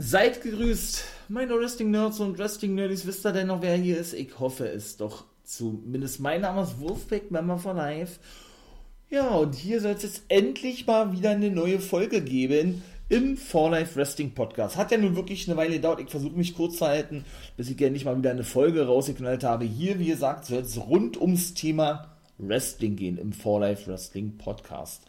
Seid gegrüßt, meine Wrestling-Nerds und Wrestling-Nerdies. Wisst ihr denn noch, wer hier ist? Ich hoffe es doch zumindest. Mein Name ist Wolfpack, Member for Life. Ja, und hier soll es jetzt endlich mal wieder eine neue Folge geben im For Life Wrestling Podcast. Hat ja nun wirklich eine Weile gedauert. Ich versuche mich kurz zu halten, bis ich endlich mal wieder eine Folge rausgeknallt habe. Hier, wie gesagt, soll es rund ums Thema Wrestling gehen im For Life Wrestling Podcast.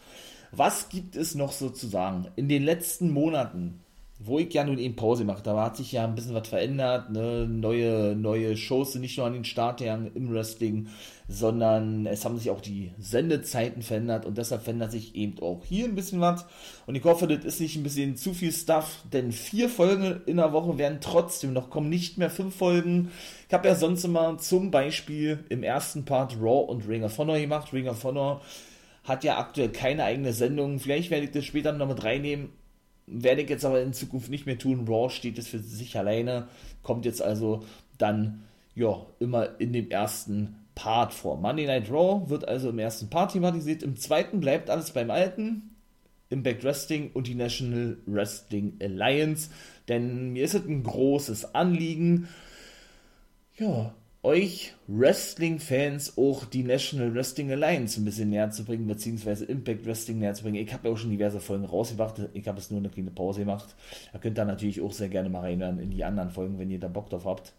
Was gibt es noch so zu sagen? In den letzten Monaten wo ich ja nun eben Pause mache, da hat sich ja ein bisschen was verändert, ne? neue, neue Shows sind nicht nur an den Start gegangen im Wrestling, sondern es haben sich auch die Sendezeiten verändert und deshalb verändert sich eben auch hier ein bisschen was und ich hoffe, das ist nicht ein bisschen zu viel Stuff, denn vier Folgen in der Woche werden trotzdem noch kommen, nicht mehr fünf Folgen. Ich habe ja sonst immer zum Beispiel im ersten Part Raw und Ring of Honor gemacht, Ring of Honor hat ja aktuell keine eigene Sendung. Vielleicht werde ich das später noch mit reinnehmen. Werde ich jetzt aber in Zukunft nicht mehr tun. Raw steht jetzt für sich alleine, kommt jetzt also dann ja immer in dem ersten Part vor. Monday Night Raw wird also im ersten Part thematisiert, im zweiten bleibt alles beim Alten. Impact Wrestling und die National Wrestling Alliance, denn mir ist es ein großes Anliegen, ja, euch Wrestling-Fans auch die National Wrestling Alliance ein bisschen näher zu bringen, beziehungsweise Impact Wrestling näher zu bringen. Ich habe ja auch schon diverse Folgen rausgebracht, ich habe es nur eine kleine Pause gemacht. Ihr könnt da natürlich auch sehr gerne mal reinhören in die anderen Folgen, wenn ihr da Bock drauf habt.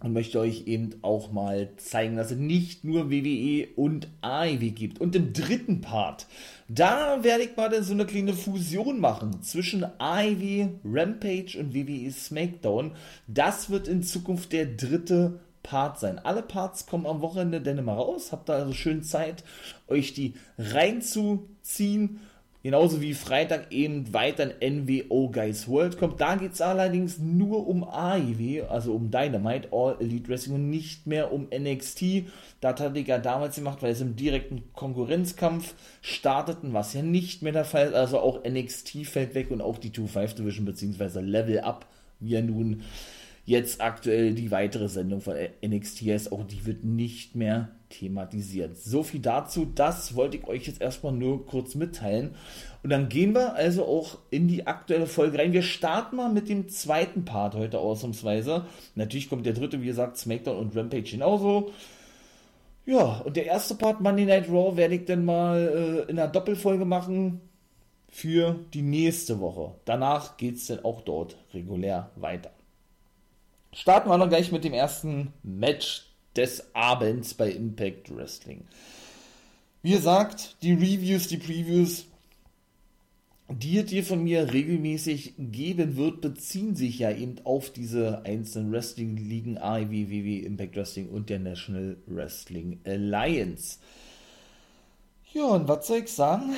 Und möchte euch eben auch mal zeigen, dass es nicht nur WWE und AEW gibt. Und im dritten Part, da werde ich mal so eine kleine Fusion machen zwischen AEW, Rampage und WWE SmackDown. Das wird in Zukunft der dritte Part sein. Alle Parts kommen am Wochenende dann immer raus. Habt da also schön Zeit, euch die reinzuziehen. Genauso wie Freitag eben weiter in NWO Guys World kommt. Da geht es allerdings nur um AEW, also um Dynamite, All Elite Wrestling und nicht mehr um NXT. Das hatte ich ja damals gemacht, weil es im direkten Konkurrenzkampf starteten, was ja nicht mehr der Fall ist. Also auch NXT fällt weg und auch die 2-5 Division bzw. Level Up, wie ja nun jetzt aktuell die weitere Sendung von NXT ist. Auch die wird nicht mehr thematisiert. So viel dazu, das wollte ich euch jetzt erstmal nur kurz mitteilen. Und dann gehen wir also auch in die aktuelle Folge rein. Wir starten mal mit dem zweiten Part heute ausnahmsweise. Natürlich kommt der dritte, wie gesagt, SmackDown und Rampage genauso. Ja, und der erste Part, Monday Night Raw, werde ich dann mal äh, in einer Doppelfolge machen für die nächste Woche. Danach geht es dann auch dort regulär weiter. Starten wir noch gleich mit dem ersten Match des Abends bei Impact Wrestling. Wie gesagt, die Reviews, die Previews, die es dir von mir regelmäßig geben wird, beziehen sich ja eben auf diese einzelnen Wrestling-Ligen AEW, WWE, Impact Wrestling und der National Wrestling Alliance. Ja, und was soll ich sagen?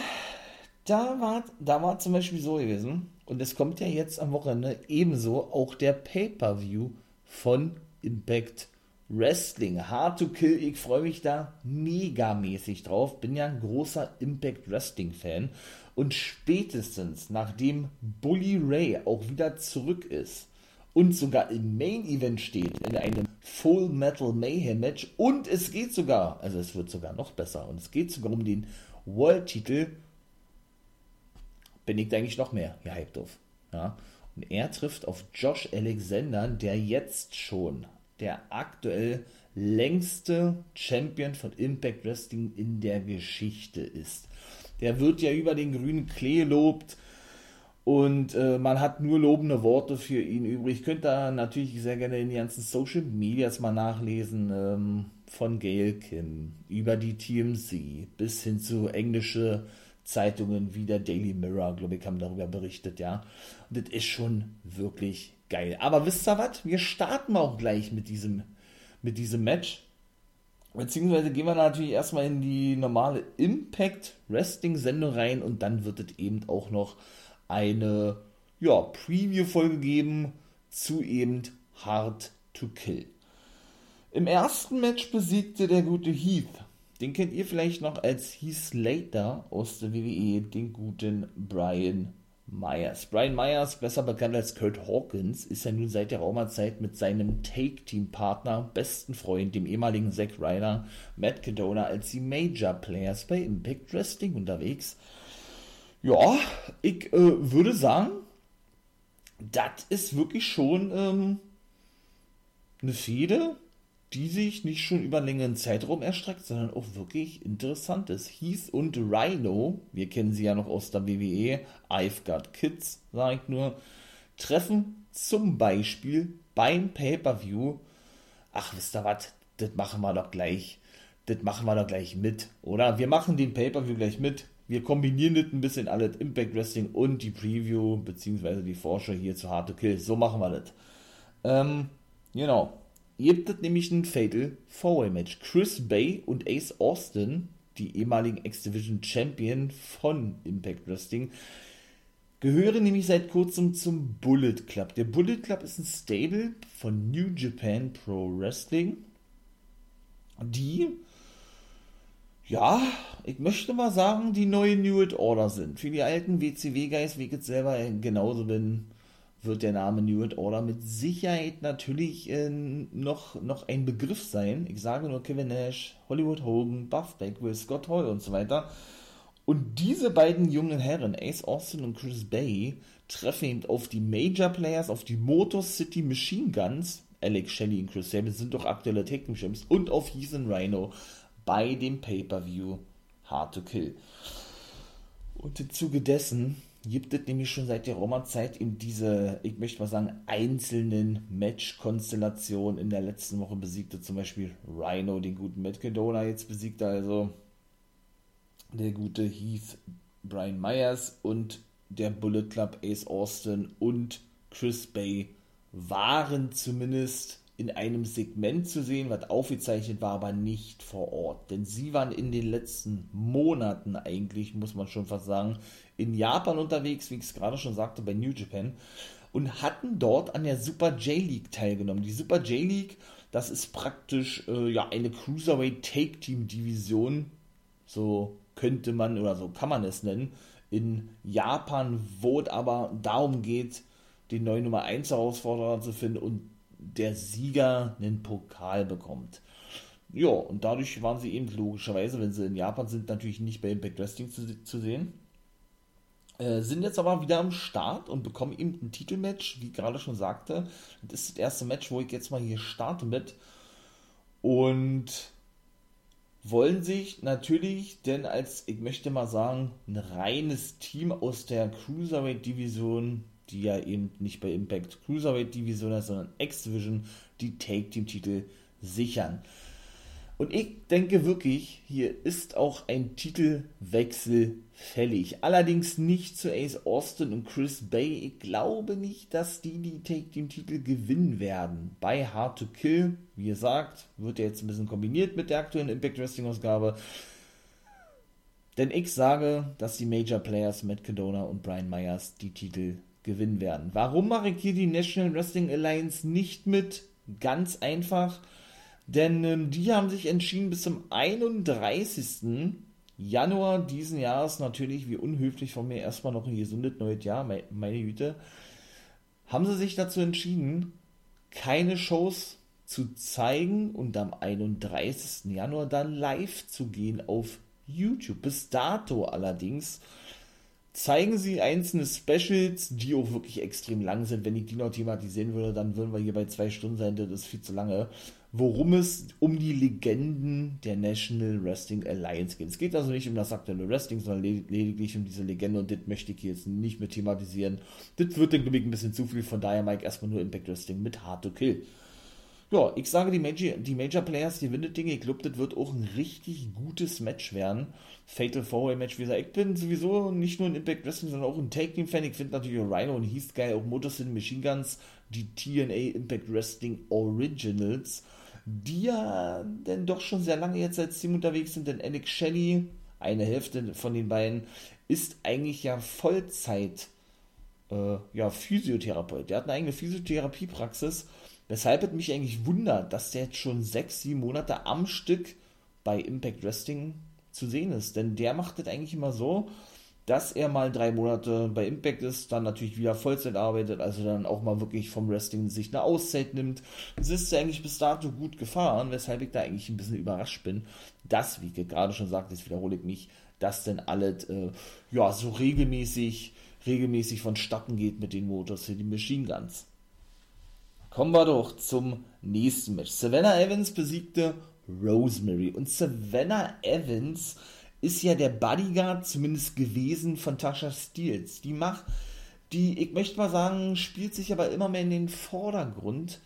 Da war, da war zum Beispiel so gewesen, und es kommt ja jetzt am Wochenende ebenso auch der Pay-Per-View von Impact Wrestling. Hard to Kill, ich freue mich da megamäßig drauf. Bin ja ein großer Impact Wrestling Fan. Und spätestens nachdem Bully Ray auch wieder zurück ist und sogar im Main Event steht, in einem Full Metal Mayhem Match und es geht sogar, also es wird sogar noch besser und es geht sogar um den World Titel, bin ich eigentlich noch mehr gehypt auf. Ja. Und er trifft auf Josh Alexander, der jetzt schon der aktuell längste Champion von Impact Wrestling in der Geschichte ist. Der wird ja über den grünen Klee lobt und äh, man hat nur lobende Worte für ihn übrig. Könnt da natürlich sehr gerne in die ganzen Social Medias mal nachlesen. Ähm, von Gail Kim über die TMC bis hin zu englische Zeitungen wie der Daily Mirror, glaube ich, haben darüber berichtet, ja. Und das ist schon wirklich geil. Aber wisst ihr was? Wir starten auch gleich mit diesem, mit diesem Match. Beziehungsweise gehen wir natürlich erstmal in die normale Impact Wrestling Sendung rein und dann wird es eben auch noch eine ja, Preview-Folge geben zu eben Hard to Kill. Im ersten Match besiegte der gute Heath, den kennt ihr vielleicht noch als Heath Slater aus der WWE, den guten Brian Myers. Brian Myers, besser bekannt als Kurt Hawkins, ist ja nun seit der Raumerzeit mit seinem Take-Team-Partner, besten Freund, dem ehemaligen Zack Ryder, Matt Cadona, als die Major Players bei Impact Wrestling unterwegs. Ja, ich äh, würde sagen, das ist wirklich schon ähm, eine Fehde, die sich nicht schon über einen längeren Zeitraum erstreckt, sondern auch wirklich interessant ist. Heath und Rhino, wir kennen sie ja noch aus der WWE, I've Got Kids, sage ich nur, treffen zum Beispiel beim Pay-Per-View, ach, wisst ihr was, das machen wir doch gleich, das machen wir doch gleich mit, oder? Wir machen den Pay-Per-View gleich mit, wir kombinieren das ein bisschen alles, Impact Wrestling und die Preview, beziehungsweise die Vorschau hier zu Hard to Kill, so machen wir das. Ähm, genau, gibt es nämlich ein Fatal Four-Way Match. Chris Bay und Ace Austin, die ehemaligen X-Division Champion von Impact Wrestling, gehören nämlich seit kurzem zum Bullet Club. Der Bullet Club ist ein Stable von New Japan Pro Wrestling, die, ja, ich möchte mal sagen, die neue New World Order sind. Für die alten WCW-Guys, wie ich jetzt selber genauso bin, wird der Name New World Order mit Sicherheit natürlich äh, noch, noch ein Begriff sein. Ich sage nur Kevin Nash, Hollywood Hogan, Buff Bagwell, Scott Hall und so weiter. Und diese beiden jungen Herren, Ace Austin und Chris Bay, treffen eben auf die Major Players, auf die Motor City Machine Guns, Alex Shelley und Chris Sabin sind doch aktuelle Tag Champs, und auf Heath and Rhino bei dem Pay-Per-View Hard to Kill. Und im Zuge dessen gibt es nämlich schon seit der Roma-Zeit in diese, ich möchte mal sagen, einzelnen Match-Konstellationen. In der letzten Woche besiegte zum Beispiel Rhino den guten Matt Cadona, jetzt besiegte also der gute Heath Brian Myers und der Bullet Club Ace Austin und Chris Bay waren zumindest in einem Segment zu sehen, was aufgezeichnet war, aber nicht vor Ort. Denn sie waren in den letzten Monaten eigentlich, muss man schon fast sagen, in Japan unterwegs, wie ich es gerade schon sagte, bei New Japan und hatten dort an der Super J-League teilgenommen. Die Super J-League, das ist praktisch äh, ja eine Cruiserweight Take Team Division, so könnte man oder so kann man es nennen, in Japan, wo es aber darum geht, den neuen Nummer 1 Herausforderer zu finden und der Sieger einen Pokal bekommt. Ja, und dadurch waren sie eben logischerweise, wenn sie in Japan sind, natürlich nicht bei Impact Wrestling zu, zu sehen. Äh, sind jetzt aber wieder am Start und bekommen eben ein Titelmatch, wie gerade schon sagte. Das ist das erste Match, wo ich jetzt mal hier starte mit. Und wollen sich natürlich denn als, ich möchte mal sagen, ein reines Team aus der Cruiserweight-Division die ja eben nicht bei Impact Cruiserweight Division ist, sondern X-Division, die Take-Team-Titel sichern. Und ich denke wirklich, hier ist auch ein Titelwechsel fällig. Allerdings nicht zu Ace Austin und Chris Bay. Ich glaube nicht, dass die die Take-Team-Titel gewinnen werden. Bei Hard to Kill, wie gesagt, wird er jetzt ein bisschen kombiniert mit der aktuellen Impact Wrestling-Ausgabe. Denn ich sage, dass die Major Players Matt Cadona und Brian Myers die Titel gewinnen werden. Warum mache ich hier die National Wrestling Alliance nicht mit? Ganz einfach, denn ähm, die haben sich entschieden, bis zum 31. Januar diesen Jahres, natürlich wie unhöflich von mir, erstmal noch ein gesundes neues Jahr, meine Güte, haben sie sich dazu entschieden, keine Shows zu zeigen und am 31. Januar dann live zu gehen auf YouTube. Bis dato allerdings zeigen sie einzelne Specials, die auch wirklich extrem lang sind. Wenn ich die noch thematisieren würde, dann würden wir hier bei zwei Stunden sein, das ist viel zu lange. Worum es um die Legenden der National Wrestling Alliance geht. Es geht also nicht um das aktuelle Wrestling, sondern lediglich um diese Legende und das möchte ich jetzt nicht mehr thematisieren. Das wird dann, glaube ich, ein bisschen zu viel. Von daher, Mike, erstmal nur Impact Wrestling mit Hard to Kill. Ja, ich sage, die Major, die Major Players gewinnen das Ding. Ich glaube, das wird auch ein richtig gutes Match werden. Fatal Four-Way Match, wie gesagt, ich bin sowieso nicht nur ein Impact Wrestling, sondern auch ein Take Team Fan. Ich finde natürlich Rhino und Heath geil, auch Motor City Machine Guns, die TNA Impact Wrestling Originals, die ja denn doch schon sehr lange jetzt als Team unterwegs sind, denn Alex Shelley, eine Hälfte von den beiden, ist eigentlich ja Vollzeit äh, ja, Physiotherapeut. Der hat eine eigene Physiotherapiepraxis Weshalb es mich eigentlich wundert, dass der jetzt schon sechs, sieben Monate am Stück bei Impact Wrestling zu sehen ist. Denn der macht das eigentlich immer so, dass er mal drei Monate bei Impact ist, dann natürlich wieder Vollzeit arbeitet, also dann auch mal wirklich vom Wrestling sich eine Auszeit nimmt. Es ist eigentlich bis dato gut gefahren, weshalb ich da eigentlich ein bisschen überrascht bin, dass, wie ich gerade schon sagte, jetzt wiederhole ich mich, dass denn alles äh, ja, so regelmäßig regelmäßig vonstatten geht mit den Motor City Machine Guns. Kommen wir doch zum nächsten Match. Savannah Evans besiegte Rosemary. Und Savannah Evans ist ja der Bodyguard zumindest gewesen von Tasha Steels. Die macht, die, ich möchte mal sagen, spielt sich aber immer mehr in den Vordergrund.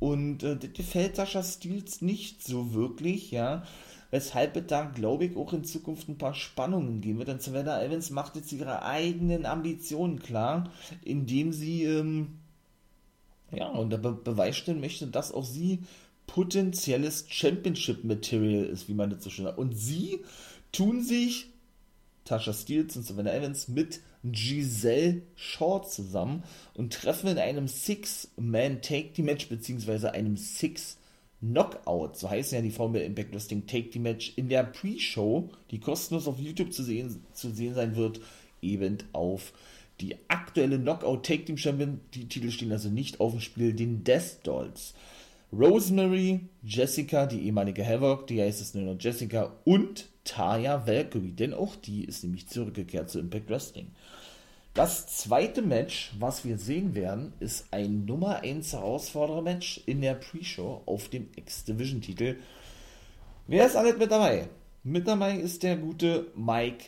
Und äh, das gefällt Tasha Steels nicht so wirklich, ja. Weshalb es da, glaube ich, auch in Zukunft ein paar Spannungen geben wird. Denn Savannah Evans macht jetzt ihre eigenen Ambitionen klar, indem sie, ähm, ja, und da be beweisen möchte, dass auch sie potenzielles Championship-Material ist, wie man das so schön sagt. Und sie tun sich, Tasha Steels und Savannah Evans, mit Giselle Short zusammen und treffen in einem Six-Man-Take-Team-Match, beziehungsweise einem Six-Knockout, so heißen ja die Formel Impact Wrestling Take-Team-Match, in der Pre-Show, die kostenlos auf YouTube zu sehen, zu sehen sein wird, eben auf die aktuelle Knockout Take Team Champion. Die Titel stehen also nicht auf dem Spiel, den Death Dolls. Rosemary, Jessica, die ehemalige Havoc, die heißt es nur noch Jessica, und Taya Valkyrie, denn auch die ist nämlich zurückgekehrt zu Impact Wrestling. Das zweite Match, was wir sehen werden, ist ein Nummer 1 Herausforderer-Match in der Pre-Show auf dem X-Division-Titel. Wer ist alles mit dabei? Mit dabei ist der gute Mike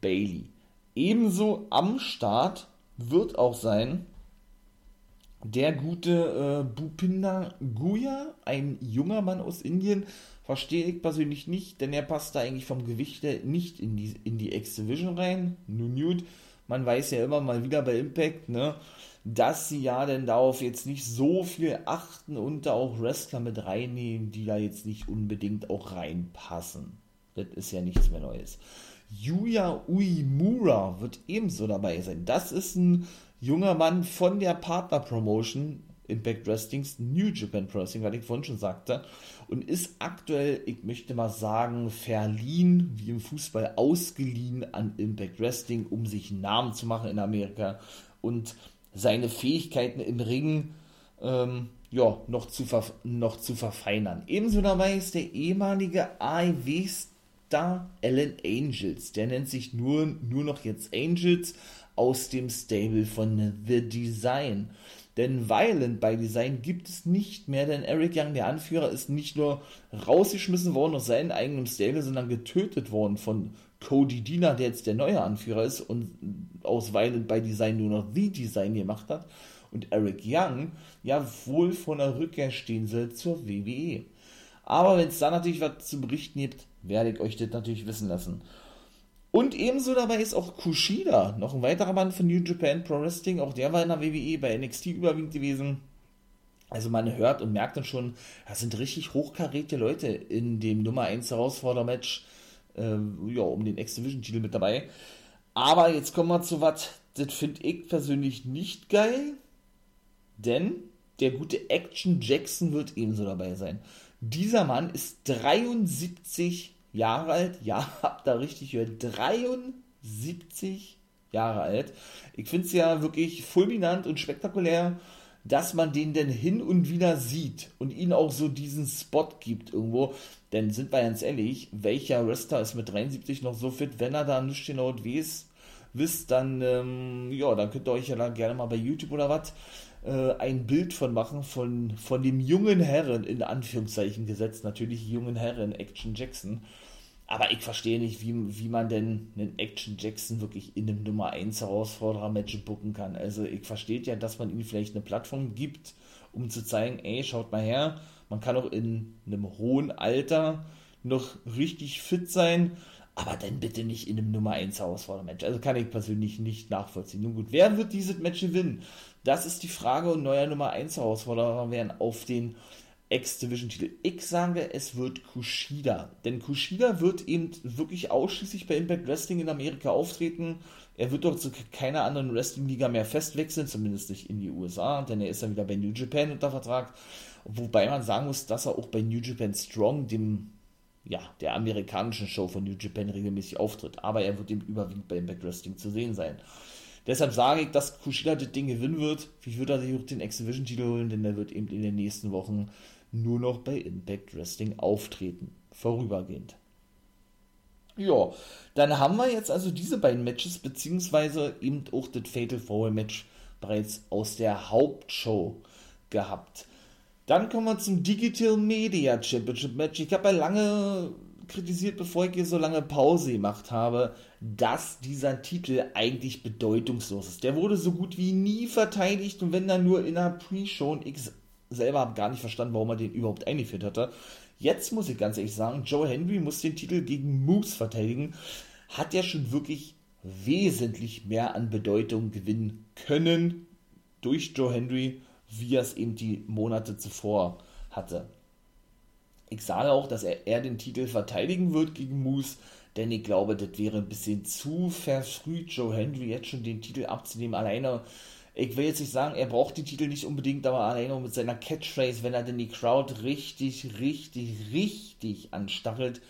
Bailey. Ebenso am Start wird auch sein der gute äh, Bhupinder Guya, ein junger Mann aus Indien, verstehe ich persönlich nicht, denn er passt da eigentlich vom Gewicht her nicht in die, in die X-Division rein. Nun gut, man weiß ja immer mal wieder bei Impact, ne, dass sie ja denn darauf jetzt nicht so viel achten und da auch Wrestler mit reinnehmen, die da jetzt nicht unbedingt auch reinpassen. Das ist ja nichts mehr Neues. Yuya Uemura wird ebenso dabei sein. Das ist ein junger Mann von der Partner-Promotion Impact Wrestlings New Japan Pro Wrestling, was ich vorhin schon sagte, und ist aktuell, ich möchte mal sagen, verliehen, wie im Fußball ausgeliehen an Impact Wrestling, um sich einen Namen zu machen in Amerika und seine Fähigkeiten im Ring ähm, ja, noch, zu noch zu verfeinern. Ebenso dabei ist der ehemalige AEW-Star Alan Angels. Der nennt sich nur, nur noch jetzt Angels, aus dem Stable von The Design. Denn Violent by Design gibt es nicht mehr, denn Eric Young, der Anführer, ist nicht nur rausgeschmissen worden aus seinem eigenen Stable, sondern getötet worden von Cody Diener, der jetzt der neue Anführer ist und aus Violent by Design nur noch The Design gemacht hat. Und Eric Young ja wohl von der Rückkehr stehen soll zur WWE. Aber wenn es da natürlich was zu berichten gibt, werde ich euch das natürlich wissen lassen. Und ebenso dabei ist auch Kushida, noch ein weiterer Mann von New Japan Pro Wrestling. Auch der war in der WWE bei NXT überwiegend gewesen. Also man hört und merkt dann schon, das sind richtig hochkaräte Leute in dem Nummer 1 Herausforder-Match äh, ja, um den X-Division-Titel mit dabei. Aber jetzt kommen wir zu was, das finde ich persönlich nicht geil, denn der gute Action Jackson wird ebenso dabei sein. Dieser Mann ist 73 Jahre alt. Ja, habt da richtig gehört. 73 Jahre alt. Ich finde es ja wirklich fulminant und spektakulär, dass man den denn hin und wieder sieht und ihn auch so diesen Spot gibt irgendwo. Denn sind wir ganz ehrlich, welcher Wrestler ist mit 73 noch so fit, wenn er da nicht genau weiß, wisst, dann, ähm, ja, dann könnt ihr euch ja dann gerne mal bei YouTube oder was äh, ein Bild von machen, von, von dem jungen Herren, in Anführungszeichen gesetzt, natürlich jungen Herren, Action Jackson. Aber ich verstehe nicht, wie, wie man denn einen Action Jackson wirklich in einem Nummer 1 Herausforderer-Match bucken kann. Also ich verstehe ja, dass man ihm vielleicht eine Plattform gibt, um zu zeigen, ey, schaut mal her, man kann auch in einem hohen Alter noch richtig fit sein, aber dann bitte nicht in einem Nummer 1 Herausforderer-Match. Also kann ich persönlich nicht nachvollziehen. Nun gut, wer wird dieses Match gewinnen? Das ist die Frage und neuer Nummer 1 Herausforderer werden auf den X-Division-Titel. Ich sage, es wird Kushida. Denn Kushida wird eben wirklich ausschließlich bei Impact Wrestling in Amerika auftreten. Er wird dort zu keiner anderen Wrestling-Liga mehr festwechseln, zumindest nicht in die USA, denn er ist dann wieder bei New Japan unter Vertrag. Wobei man sagen muss, dass er auch bei New Japan Strong, dem ja, der amerikanischen Show von New Japan regelmäßig auftritt. Aber er wird eben überwiegend bei Impact Wrestling zu sehen sein. Deshalb sage ich, dass Kushida das Ding gewinnen wird. Wird er sich auch den X-Division-Titel holen? Denn er wird eben in den nächsten Wochen nur noch bei Impact Wrestling auftreten. Vorübergehend. Ja, dann haben wir jetzt also diese beiden Matches, beziehungsweise eben auch das Fatal Four Match bereits aus der Hauptshow gehabt. Dann kommen wir zum Digital Media Championship Match. Ich habe ja lange kritisiert, bevor ich hier so lange Pause gemacht habe, dass dieser Titel eigentlich bedeutungslos ist. Der wurde so gut wie nie verteidigt und wenn dann nur in einer Pre-Show und ich selber habe gar nicht verstanden, warum er den überhaupt eingeführt hatte. Jetzt muss ich ganz ehrlich sagen, Joe Henry muss den Titel gegen Moose verteidigen. Hat ja schon wirklich wesentlich mehr an Bedeutung gewinnen können durch Joe Henry, wie er es eben die Monate zuvor hatte. Ich sage auch, dass er, er den Titel verteidigen wird gegen Moose, denn ich glaube, das wäre ein bisschen zu verfrüht, Joe Henry jetzt schon den Titel abzunehmen. Alleine ich will jetzt nicht sagen, er braucht die Titel nicht unbedingt, aber alleine mit seiner Catchphrase, wenn er denn die Crowd richtig, richtig, richtig anstachelt,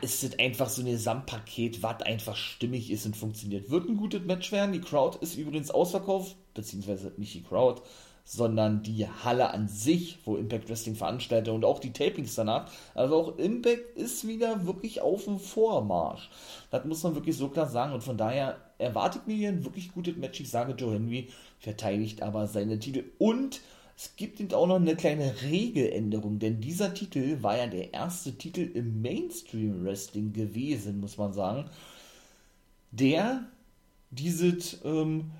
ist es einfach so ein Gesamtpaket, was einfach stimmig ist und funktioniert. Wird ein gutes Match werden. Die Crowd ist übrigens ausverkauft, beziehungsweise nicht die Crowd, sondern die Halle an sich, wo Impact Wrestling veranstaltet und auch die Tapings danach. Also auch Impact ist wieder wirklich auf dem Vormarsch. Das muss man wirklich so klar sagen und von daher erwarte ich mir hier ein wirklich gutes Match. Ich sage, Joe Henry verteidigt aber seine Titel und es gibt eben auch noch eine kleine Regeländerung, denn dieser Titel war ja der erste Titel im Mainstream Wrestling gewesen, muss man sagen, der dieses ähm,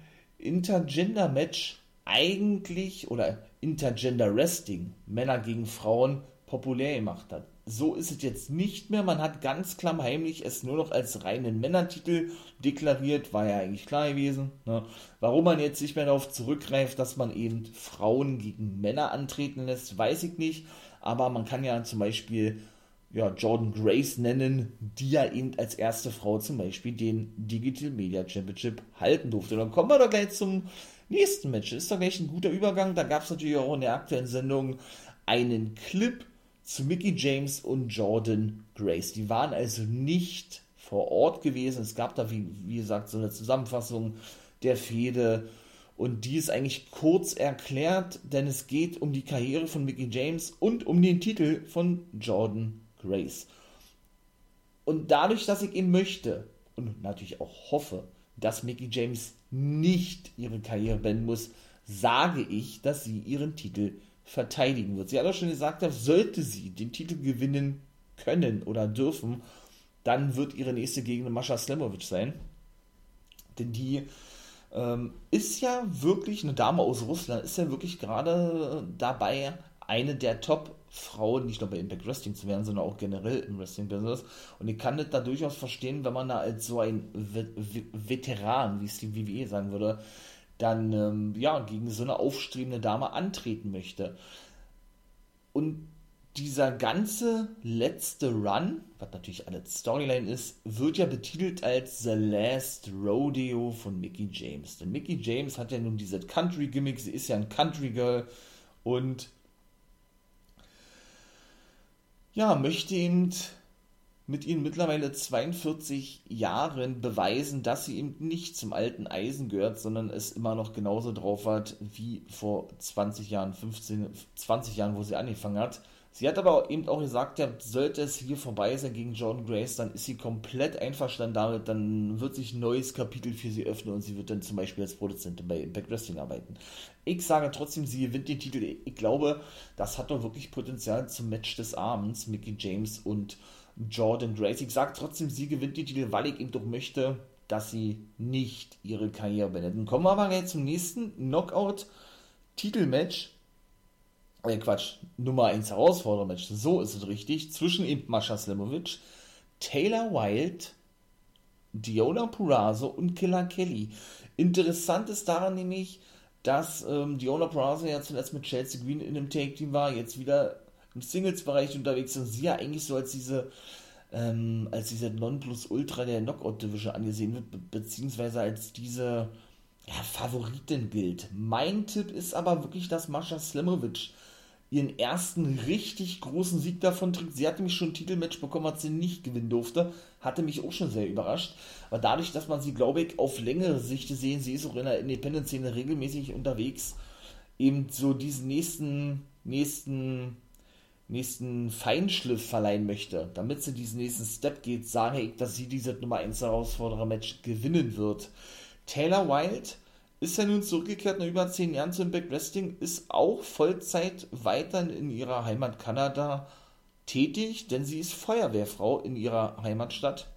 Intergender-Match eigentlich oder Intergender Wrestling, Männer gegen Frauen, populär gemacht hat. So ist es jetzt nicht mehr. Man hat ganz klammheimlich es nur noch als reinen Männertitel deklariert, war ja eigentlich klar gewesen. Ne? Warum man jetzt nicht mehr darauf zurückgreift, dass man eben Frauen gegen Männer antreten lässt, weiß ich nicht. Aber man kann ja zum Beispiel ja, Jordan Grace nennen, die ja eben als erste Frau zum Beispiel den Digital Media Championship halten durfte. Und dann kommen wir doch gleich zum nächsten Match. Ist doch gleich ein guter Übergang. Da gab es natürlich auch in der aktuellen Sendung einen Clip zu Mickey James und Jordan Grace. Die waren also nicht vor Ort gewesen. Es gab da, wie, wie gesagt, so eine Zusammenfassung der Fehde. Und die ist eigentlich kurz erklärt, denn es geht um die Karriere von Mickey James und um den Titel von Jordan Grace. Und dadurch, dass ich eben möchte und natürlich auch hoffe, dass Mickey James nicht ihre Karriere beenden muss, sage ich, dass sie ihren Titel verteidigen wird. Sie hat auch schon gesagt, sollte sie den Titel gewinnen können oder dürfen, dann wird ihre nächste Gegner Mascha Slemovic sein. Denn die ähm, ist ja wirklich eine Dame aus Russland, ist ja wirklich gerade dabei, eine der Top-Frauen, nicht nur bei Impact Wrestling zu werden, sondern auch generell im Wrestling-Business. Und ich kann das da durchaus verstehen, wenn man da als so ein Veteran, wie es die WWE sagen würde, dann ähm, ja, gegen so eine aufstrebende Dame antreten möchte. Und dieser ganze letzte Run, was natürlich eine Storyline ist, wird ja betitelt als The Last Rodeo von Mickey James. Denn Mickey James hat ja nun diese Country-Gimmick, sie ist ja ein Country-Girl und ja, möchte eben mit ihren mittlerweile 42 Jahren beweisen, dass sie eben nicht zum alten Eisen gehört, sondern es immer noch genauso drauf hat wie vor 20 Jahren, 15, 20 Jahren, wo sie angefangen hat. Sie hat aber eben auch gesagt, ja, sollte es hier vorbei sein gegen Jordan Grace, dann ist sie komplett einverstanden damit, dann wird sich ein neues Kapitel für sie öffnen und sie wird dann zum Beispiel als Produzentin bei Impact Wrestling arbeiten. Ich sage trotzdem, sie gewinnt den Titel. Ich glaube, das hat doch wirklich Potenzial zum Match des Abends, Mickey James und Jordan Grace. Ich sage trotzdem, sie gewinnt die Titel, weil ich eben doch möchte, dass sie nicht ihre Karriere beendet. Kommen wir aber jetzt zum nächsten Knockout-Titelmatch äh Quatsch, Nummer 1 Herausforderungsmatch, so ist es richtig, zwischen eben Mascha Slimovic, Taylor Wilde, Diona Purazo und Killer Kelly. Interessant ist daran nämlich, dass ähm, Diona Purazo ja zuletzt mit Chelsea Green in einem Take-Team war, jetzt wieder im Singles-Bereich unterwegs und sie ja eigentlich so als diese ähm, als diese Nonplusultra der Knockout-Division angesehen wird, be beziehungsweise als diese ja, Favoritin gilt. Mein Tipp ist aber wirklich, dass Mascha Slimovic ihren ersten richtig großen Sieg davon trägt. Sie hatte nämlich schon ein Titelmatch bekommen, was sie nicht gewinnen durfte. Hatte mich auch schon sehr überrascht. Aber dadurch, dass man sie, glaube ich, auf längere Sicht sehen, sie ist auch in der Independent-Szene regelmäßig unterwegs, eben so diesen nächsten, nächsten nächsten Feinschliff verleihen möchte, damit sie diesen nächsten Step geht, sage ich, dass sie dieses Nummer 1 Herausforderer-Match gewinnen wird. Taylor Wilde ist ja nun zurückgekehrt nach über 10 Jahren zum Impact Wrestling, ist auch Vollzeit weiter in ihrer Heimat Kanada tätig, denn sie ist Feuerwehrfrau in ihrer Heimatstadt.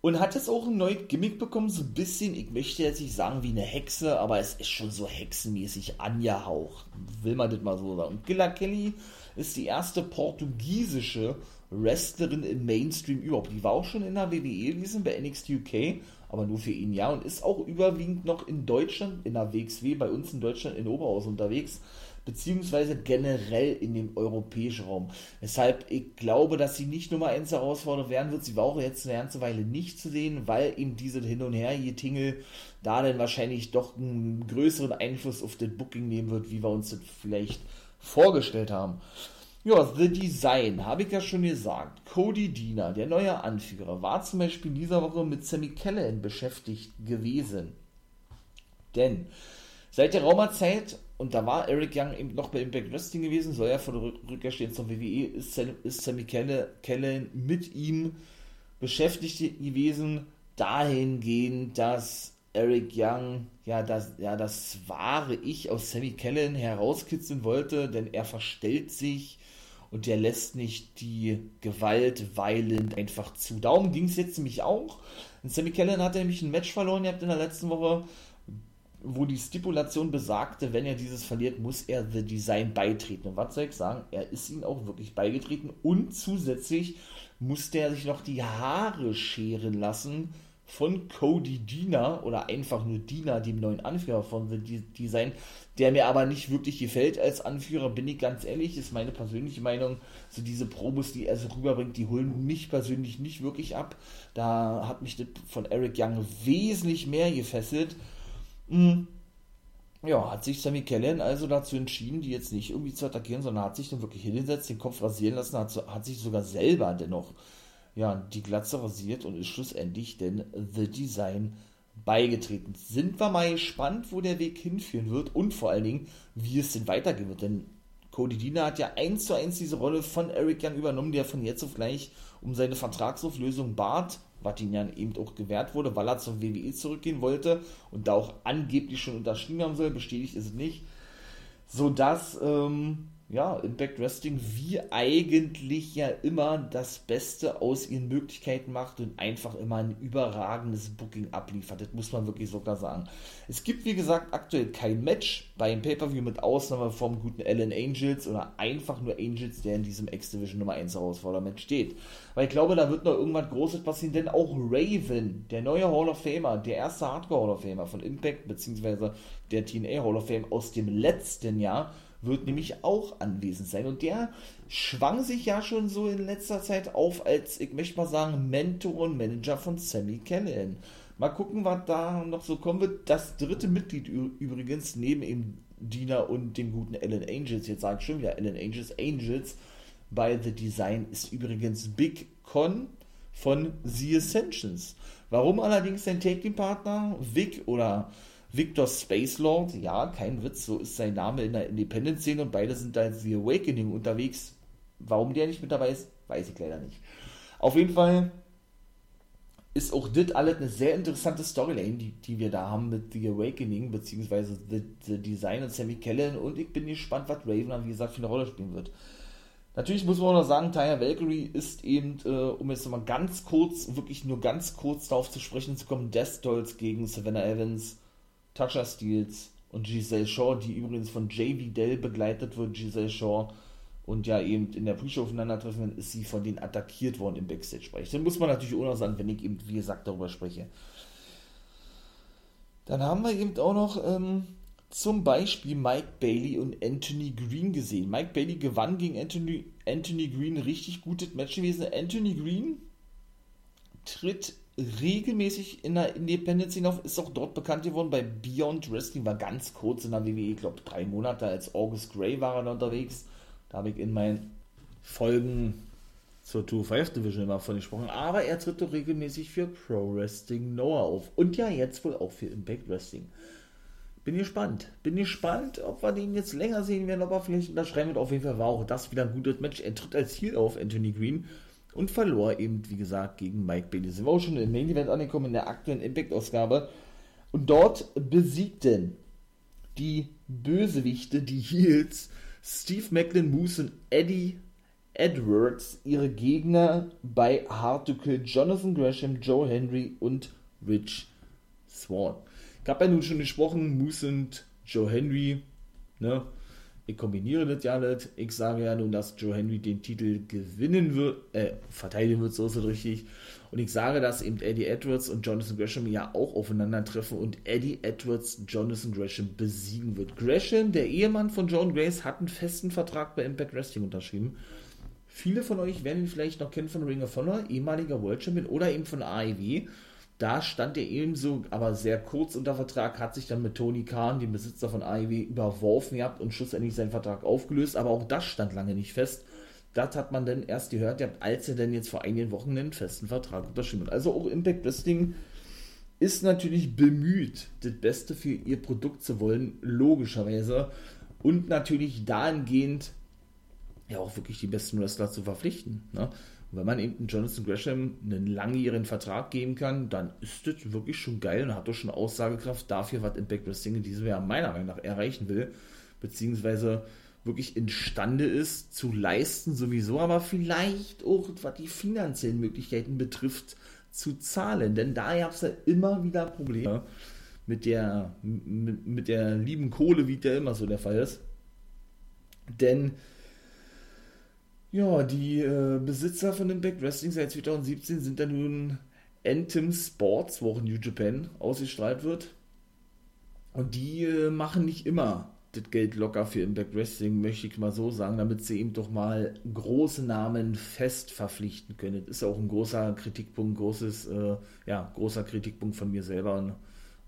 Und hat jetzt auch ein neues Gimmick bekommen, so ein bisschen, ich möchte jetzt nicht sagen wie eine Hexe, aber es ist schon so hexenmäßig angehaucht. Will man das mal so sagen. Und Gilla Kelly ist die erste portugiesische Wrestlerin im Mainstream überhaupt. Die war auch schon in der WWE gewesen, bei NXT UK, aber nur für ihn ja. Und ist auch überwiegend noch in Deutschland, in der WXW, bei uns in Deutschland in Oberhaus unterwegs beziehungsweise generell in dem europäischen Raum. Weshalb ich glaube, dass sie nicht Nummer 1 Herausforderer werden wird. Sie war auch jetzt eine ganze Weile nicht zu sehen, weil eben diese Hin- und Her-Getingel da dann wahrscheinlich doch einen größeren Einfluss auf das Booking nehmen wird, wie wir uns das vielleicht vorgestellt haben. Ja, The Design, habe ich ja schon gesagt. Cody Diener, der neue Anführer, war zum Beispiel in dieser Woche mit Sammy Callahan beschäftigt gewesen. Denn seit der Raumerzeit und da war Eric Young eben noch bei Impact Wrestling gewesen, soll ja vor der Rückkehr stehen zum WWE, ist, ist Sammy Kellen mit ihm beschäftigt gewesen, dahingehend, dass Eric Young ja das, ja das wahre Ich aus Sammy Kellen herauskitzeln wollte, denn er verstellt sich und er lässt nicht die Gewalt weilend einfach zu. Darum ging es jetzt nämlich auch. Und Sammy Kellen hatte nämlich ein Match verloren ihr habt in der letzten Woche wo die Stipulation besagte, wenn er dieses verliert, muss er The Design beitreten. Und was soll ich sagen? Er ist ihm auch wirklich beigetreten und zusätzlich musste er sich noch die Haare scheren lassen von Cody Diener oder einfach nur Diener, dem neuen Anführer von The Design, der mir aber nicht wirklich gefällt als Anführer, bin ich ganz ehrlich, ist meine persönliche Meinung. So diese Promos, die er so rüberbringt, die holen mich persönlich nicht wirklich ab. Da hat mich das von Eric Young wesentlich mehr gefesselt Mhm. Ja, hat sich Sammy Kellen also dazu entschieden, die jetzt nicht irgendwie zu attackieren, sondern hat sich dann wirklich hingesetzt, den Kopf rasieren lassen, hat, hat sich sogar selber dennoch ja, die Glatze rasiert und ist schlussendlich denn The Design beigetreten. Sind wir mal gespannt, wo der Weg hinführen wird und vor allen Dingen, wie es denn weitergehen wird. Denn Cody Dina hat ja eins zu eins diese Rolle von Eric Young übernommen, der von jetzt auf gleich um seine Vertragsauflösung bat was ihm dann eben auch gewährt wurde, weil er zur WWE zurückgehen wollte und da auch angeblich schon unterschrieben haben soll, bestätigt ist es nicht, sodass ähm, ja, Impact Wrestling wie eigentlich ja immer das Beste aus ihren Möglichkeiten macht und einfach immer ein überragendes Booking abliefert. Das muss man wirklich sogar sagen. Es gibt, wie gesagt, aktuell kein Match beim Pay-Per-View mit Ausnahme vom guten Alan Angels oder einfach nur Angels, der in diesem X-Division Nummer 1 Herausforderment steht. Weil ich glaube, da wird noch irgendwas Großes passieren, denn auch Raven, der neue Hall of Famer, der erste Hardcore Hall of Famer von Impact, beziehungsweise der TNA Hall of Fame aus dem letzten Jahr, wird nämlich auch anwesend sein. Und der schwang sich ja schon so in letzter Zeit auf als, ich möchte mal sagen, Mentor und Manager von Sammy Callahan. Mal gucken, was da noch so kommen wird. Das dritte Mitglied übrigens, neben ihm Dina und dem guten Alan Angels, jetzt sage ich schon wieder Alan Angels, Angels bei The Design ist übrigens Big Con von The Ascensions. Warum allerdings sein Take-Team-Partner Vic oder Victor Spacelord, ja, kein Witz, so ist sein Name in der Independent-Szene und beide sind da in The Awakening unterwegs. Warum der nicht mit dabei ist, weiß ich leider nicht. Auf jeden Fall ist auch das alles eine sehr interessante Storyline, die, die wir da haben mit The Awakening, beziehungsweise The, The Design und Sammy Kellen und ich bin gespannt, was Raven wie gesagt, für eine Rolle spielen wird. Natürlich muss man auch noch sagen, Taya Valkyrie ist eben, äh, um jetzt nochmal ganz kurz, wirklich nur ganz kurz darauf zu sprechen zu kommen, Death Dolls gegen Savannah Evans Tasha Steels und Giselle Shaw, die übrigens von J.V. Dell begleitet wird, Giselle Shaw. Und ja, eben in der Pre-Show aufeinandertreffen, ist sie von denen attackiert worden im Backstage-Bereich. Dann muss man natürlich auch noch sagen, wenn ich eben, wie gesagt, darüber spreche. Dann haben wir eben auch noch ähm, zum Beispiel Mike Bailey und Anthony Green gesehen. Mike Bailey gewann gegen Anthony, Anthony Green richtig gutes Match gewesen. Anthony Green tritt regelmäßig in der Independence hinauf, ist auch dort bekannt geworden bei Beyond Wrestling, war ganz kurz in der WWE, ich glaube drei Monate als August Gray war er unterwegs. Da habe ich in meinen Folgen zur 2-5 Division immer von gesprochen, aber er tritt doch regelmäßig für Pro Wrestling Noah auf und ja jetzt wohl auch für Impact Wrestling. bin gespannt. Bin gespannt, ob wir den jetzt länger sehen werden, ob er vielleicht unterschreiben wird. Auf jeden Fall war auch das wieder ein gutes Match. Er tritt als Heel auf, Anthony Green, und verlor eben, wie gesagt, gegen Mike Bailey. Sind wir auch schon im Main Event angekommen in der aktuellen Impact-Ausgabe. Und dort besiegten die Bösewichte, die Heels, Steve Macklin, Moose und Eddie Edwards ihre Gegner bei Hard to Kill, Jonathan Gresham, Joe Henry und Rich Swan. Ich habe ja nun schon gesprochen, Moose und Joe Henry, ne? Ich kombiniere das ja nicht. Ich sage ja nun, dass Joe Henry den Titel gewinnen wird, äh, verteidigen wird, so ist es richtig. Und ich sage, dass eben Eddie Edwards und Jonathan Gresham ja auch aufeinandertreffen und Eddie Edwards Jonathan Gresham besiegen wird. Gresham, der Ehemann von John Grace, hat einen festen Vertrag bei Impact Wrestling unterschrieben. Viele von euch werden ihn vielleicht noch kennen von Ring of Honor, ehemaliger World Champion oder eben von AEW. Da stand er ebenso, aber sehr kurz unter Vertrag, hat sich dann mit Tony Khan, dem Besitzer von AEW, überworfen gehabt und schlussendlich seinen Vertrag aufgelöst. Aber auch das stand lange nicht fest. Das hat man dann erst gehört, als er dann jetzt vor einigen Wochen einen festen Vertrag unterschrieben hat. Also auch Impact Wrestling ist natürlich bemüht, das Beste für ihr Produkt zu wollen, logischerweise. Und natürlich dahingehend ja auch wirklich die besten Wrestler zu verpflichten. Ne? Und wenn man eben Jonathan Gresham einen langjährigen Vertrag geben kann, dann ist das wirklich schon geil und hat doch schon Aussagekraft dafür, was Impact Wrestling in diesem Jahr meiner Meinung nach erreichen will, beziehungsweise wirklich imstande ist zu leisten sowieso, aber vielleicht auch, was die finanziellen Möglichkeiten betrifft, zu zahlen. Denn da gab es ja immer wieder Probleme mit der, mit, mit der lieben Kohle, wie der immer so der Fall ist. Denn ja, die äh, Besitzer von Impact Wrestling seit 2017 sind dann nun Anthem Sports, wo auch New Japan ausgestrahlt wird. Und die äh, machen nicht immer das Geld locker für Impact Wrestling, möchte ich mal so sagen, damit sie eben doch mal große Namen fest verpflichten können. Das ist auch ein großer Kritikpunkt, großes, äh, ja, großer Kritikpunkt von mir selber und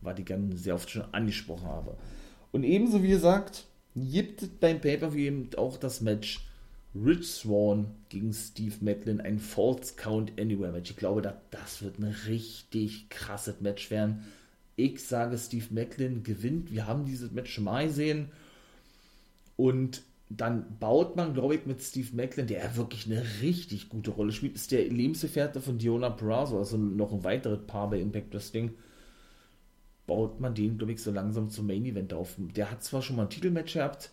was ich gerne sehr oft schon angesprochen habe. Und ebenso wie gesagt, gibt es beim Pay-Per-View eben auch das Match Rich Swan gegen Steve Macklin, ein False Count Anywhere Match. Ich glaube, das, wird ein richtig krasses Match werden. Ich sage, Steve Macklin gewinnt. Wir haben dieses Match schon mal gesehen. Und dann baut man, glaube ich, mit Steve Macklin, der wirklich eine richtig gute Rolle spielt, ist der Lebensgefährte von Diona Perazo, also noch ein weiteres Paar bei Impact Wrestling, baut man den, glaube ich, so langsam zum Main Event auf. Der hat zwar schon mal ein Titelmatch gehabt,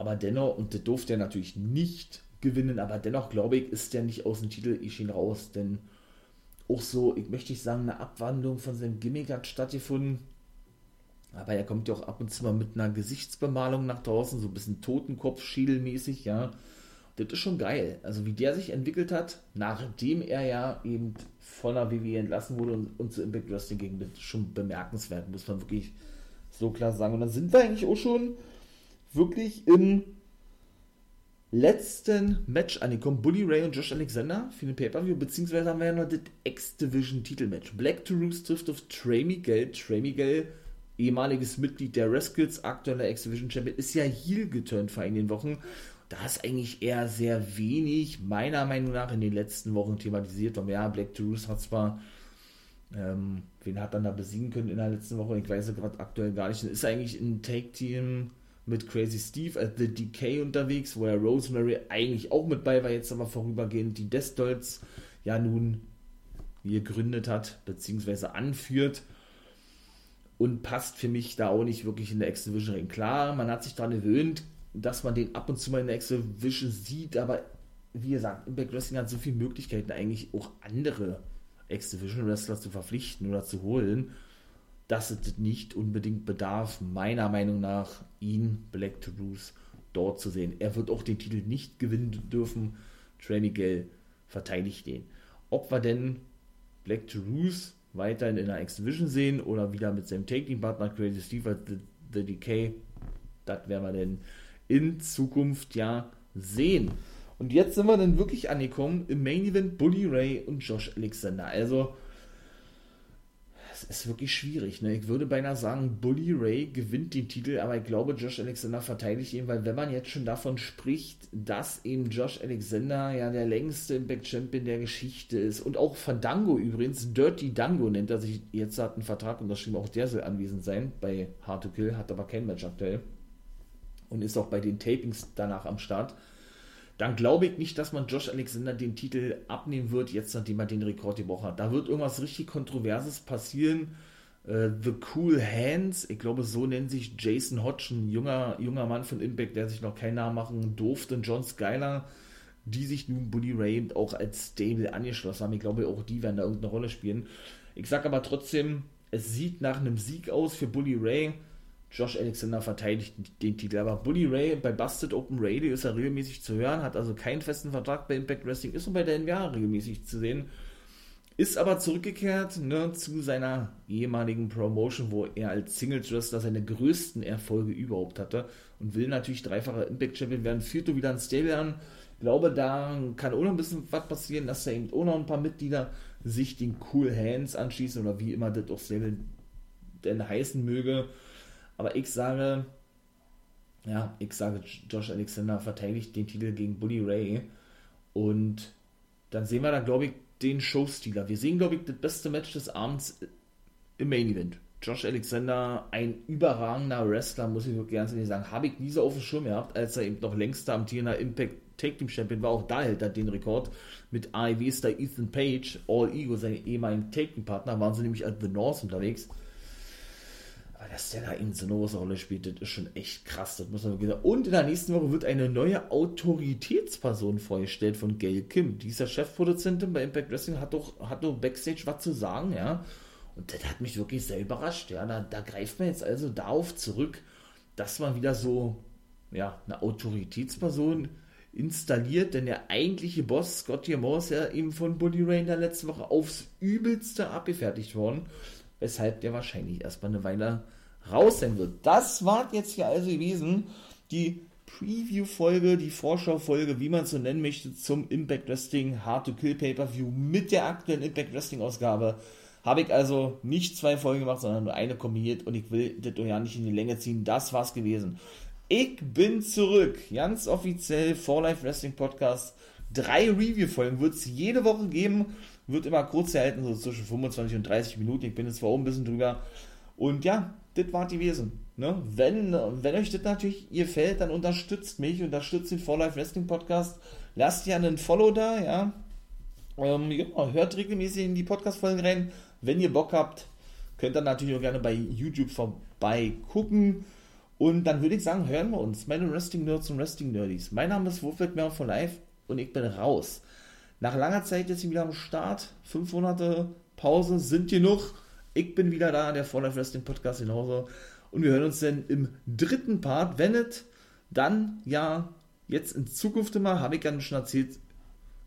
aber dennoch, und der durfte er natürlich nicht gewinnen, aber dennoch glaube ich, ist der nicht aus dem Titel Ishin raus, denn auch so, ich möchte nicht sagen, eine Abwandlung von seinem Gimmick hat stattgefunden, aber er kommt ja auch ab und zu mal mit einer Gesichtsbemalung nach draußen, so ein bisschen Totenkopf-Schädelmäßig, ja. Das ist schon geil. Also wie der sich entwickelt hat, nachdem er ja eben von der WWE entlassen wurde und, und zu Impact Wrestling ging, das ist schon bemerkenswert, muss man wirklich so klar sagen. Und dann sind wir eigentlich auch schon wirklich im letzten Match angekommen. Bully Ray und Josh Alexander für den Pay-Per-View, beziehungsweise haben wir ja noch das X-Division-Titelmatch. Black to Roost trifft auf Trey Miguel. Trey Miguel, ehemaliges Mitglied der Rascals, aktueller X-Division-Champion, ist ja heel geturnt vor einigen Wochen. Da ist eigentlich eher sehr wenig, meiner Meinung nach, in den letzten Wochen thematisiert worden. Ja, Black to Roost hat zwar ähm, wen hat dann da besiegen können in der letzten Woche? Ich weiß gerade aktuell gar nicht. Ist eigentlich ein Take-Team mit Crazy Steve als The Decay unterwegs, wo ja Rosemary eigentlich auch mit bei war, jetzt aber vorübergehend die Death Dolls ja nun gegründet hat, beziehungsweise anführt und passt für mich da auch nicht wirklich in der X-Division rein. Klar, man hat sich daran gewöhnt, dass man den ab und zu mal in der X-Division sieht, aber wie gesagt, Impact Wrestling hat so viele Möglichkeiten, eigentlich auch andere X-Division Wrestler zu verpflichten oder zu holen dass es nicht unbedingt bedarf, meiner Meinung nach, ihn, Black to Bruce, dort zu sehen. Er wird auch den Titel nicht gewinnen dürfen. Trey Miguel verteidigt den. Ob wir denn Black to Bruce weiterhin in der X-Division sehen oder wieder mit seinem Taking-Partner Crazy Steve The, The Decay, das werden wir denn in Zukunft ja sehen. Und jetzt sind wir dann wirklich angekommen im Main Event Bully Ray und Josh Alexander. Also das ist wirklich schwierig. Ne? Ich würde beinahe sagen, Bully Ray gewinnt den Titel, aber ich glaube, Josh Alexander verteidigt ihn, weil wenn man jetzt schon davon spricht, dass eben Josh Alexander ja der längste Impact Champion der Geschichte ist und auch Fandango übrigens, Dirty Dango nennt er sich, jetzt hat einen Vertrag unterschrieben, auch der soll anwesend sein bei Hard to Kill, hat aber kein Match aktuell und ist auch bei den Tapings danach am Start dann glaube ich nicht, dass man Josh Alexander den Titel abnehmen wird, jetzt nachdem er den Rekord gebrochen hat. Da wird irgendwas richtig Kontroverses passieren. Äh, The Cool Hands, ich glaube, so nennt sich Jason Hodge, ein junger, junger Mann von Impact, der sich noch keinen Namen machen durfte, und John Skyler, die sich nun Bully Ray auch als Stable angeschlossen haben. Ich glaube, auch die werden da irgendeine Rolle spielen. Ich sage aber trotzdem, es sieht nach einem Sieg aus für Bully Ray. Josh Alexander verteidigt den Titel. Aber Bully Ray bei Busted Open Radio ist er regelmäßig zu hören, hat also keinen festen Vertrag bei Impact Wrestling, ist nur bei der NBA regelmäßig zu sehen. Ist aber zurückgekehrt ne, zu seiner ehemaligen Promotion, wo er als Singles Wrestler seine größten Erfolge überhaupt hatte und will natürlich dreifacher Impact Champion werden. Führt wieder ein Stable an. Ich glaube, da kann auch noch ein bisschen was passieren, dass da eben auch noch ein paar Mitglieder sich den Cool Hands anschließen oder wie immer das auch Stable denn heißen möge. Aber ich sage, ja, ich sage, Josh Alexander verteidigt den Titel gegen Bully Ray. Und dann sehen wir da, glaube ich, den Showstealer. Wir sehen, glaube ich, das beste Match des Abends im Main Event. Josh Alexander, ein überragender Wrestler, muss ich wirklich ganz ehrlich sagen. Habe ich nie so auf dem Schirm gehabt, als er eben noch längster amtierender Impact Take Team Champion war. Auch da hält er den Rekord mit AEW-Star Ethan Page, All Ego, seinem ehemaligen Take Team Partner, waren sie nämlich als The North unterwegs. Aber dass der da in so eine große Rolle spielt, das ist schon echt krass. Das muss man sagen. Und in der nächsten Woche wird eine neue Autoritätsperson vorgestellt von Gail Kim. Dieser Chefproduzentin bei Impact Wrestling hat doch, hat doch Backstage was zu sagen, ja. Und das hat mich wirklich sehr überrascht, ja. Da, da greift man jetzt also darauf zurück, dass man wieder so, ja, eine Autoritätsperson installiert, denn der eigentliche Boss, Scott Moore, ist ja eben von Buddy Ray in der letzten Woche aufs Übelste abgefertigt worden weshalb der wahrscheinlich erstmal eine Weile raus sein wird. Das war jetzt hier also gewesen, die Preview-Folge, die Vorschau-Folge, wie man es so nennen möchte, zum Impact Wrestling Hard to Kill Pay-Per-View mit der aktuellen Impact Wrestling-Ausgabe. Habe ich also nicht zwei Folgen gemacht, sondern nur eine kombiniert und ich will das ja nicht in die Länge ziehen. Das war's gewesen. Ich bin zurück, ganz offiziell, For Life Wrestling Podcast. Drei Review-Folgen wird es jede Woche geben wird immer kurz gehalten, so zwischen 25 und 30 Minuten. Ich bin jetzt zwar auch ein bisschen drüber. Und ja, das war die Wesen. Ne? Wenn, wenn euch das natürlich gefällt, dann unterstützt mich, unterstützt den For Life Wrestling Podcast. Lasst ja einen Follow da, ja. Ähm, ja hört regelmäßig in die Podcast-Folgen rein. Wenn ihr Bock habt, könnt ihr natürlich auch gerne bei YouTube vorbei gucken. Und dann würde ich sagen, hören wir uns, meine Wrestling Nerds und Wrestling Nerdies. Mein Name ist Wolfgang Mehr von Live und ich bin raus. Nach langer Zeit jetzt wieder am Start. Fünf Monate Pause sind genug. Ich bin wieder da, der For Life Wrestling Podcast genauso. Und wir hören uns dann im dritten Part, wenn es dann ja jetzt in Zukunft immer, habe ich ja schon erzählt,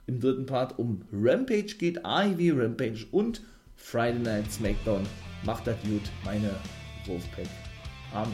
im dritten Part um Rampage geht, AEW Rampage und Friday Night SmackDown. Macht das gut, meine Wolfpack Army.